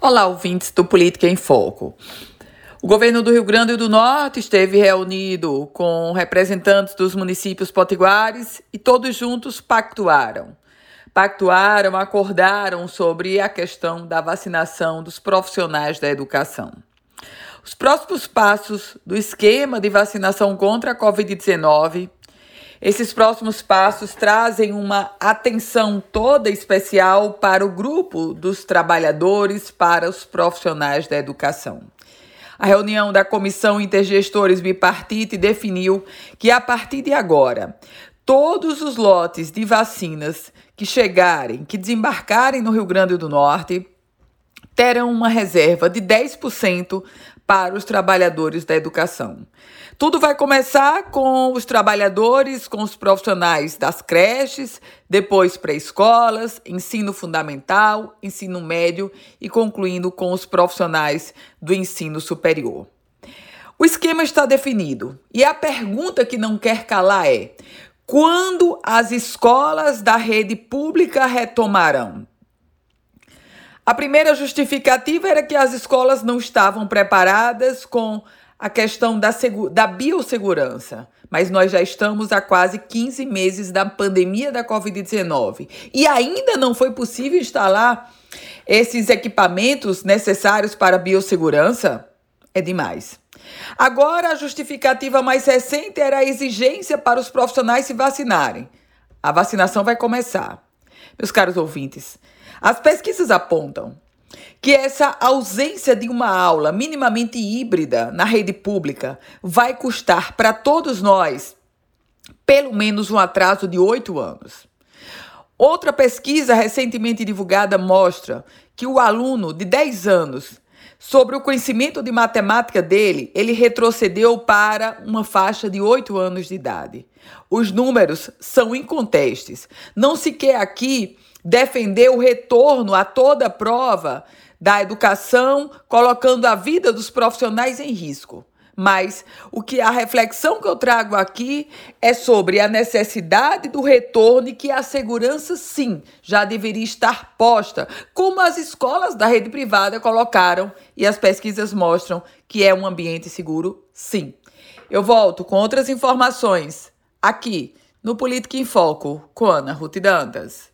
Olá, ouvintes do Política em Foco. O governo do Rio Grande do Norte esteve reunido com representantes dos municípios potiguares e todos juntos pactuaram. Pactuaram, acordaram sobre a questão da vacinação dos profissionais da educação. Os próximos passos do esquema de vacinação contra a Covid-19 esses próximos passos trazem uma atenção toda especial para o grupo dos trabalhadores, para os profissionais da educação. A reunião da Comissão Intergestores Bipartite definiu que, a partir de agora, todos os lotes de vacinas que chegarem, que desembarcarem no Rio Grande do Norte, terão uma reserva de 10% para os trabalhadores da educação. Tudo vai começar com os trabalhadores, com os profissionais das creches, depois pré-escolas, ensino fundamental, ensino médio e concluindo com os profissionais do ensino superior. O esquema está definido e a pergunta que não quer calar é: quando as escolas da rede pública retomarão? A primeira justificativa era que as escolas não estavam preparadas com a questão da, da biossegurança. Mas nós já estamos há quase 15 meses da pandemia da Covid-19 e ainda não foi possível instalar esses equipamentos necessários para a biossegurança? É demais. Agora, a justificativa mais recente era a exigência para os profissionais se vacinarem. A vacinação vai começar. Meus caros ouvintes, as pesquisas apontam que essa ausência de uma aula minimamente híbrida na rede pública vai custar para todos nós pelo menos um atraso de oito anos. Outra pesquisa recentemente divulgada mostra que o aluno de 10 anos, sobre o conhecimento de matemática dele, ele retrocedeu para uma faixa de 8 anos de idade. Os números são incontestes. Não se quer aqui defender o retorno a toda prova da educação, colocando a vida dos profissionais em risco. Mas o que a reflexão que eu trago aqui é sobre a necessidade do retorno e que a segurança sim já deveria estar posta, como as escolas da rede privada colocaram e as pesquisas mostram que é um ambiente seguro, sim. Eu volto com outras informações aqui no Política em Foco com Ana Ruth Dantas.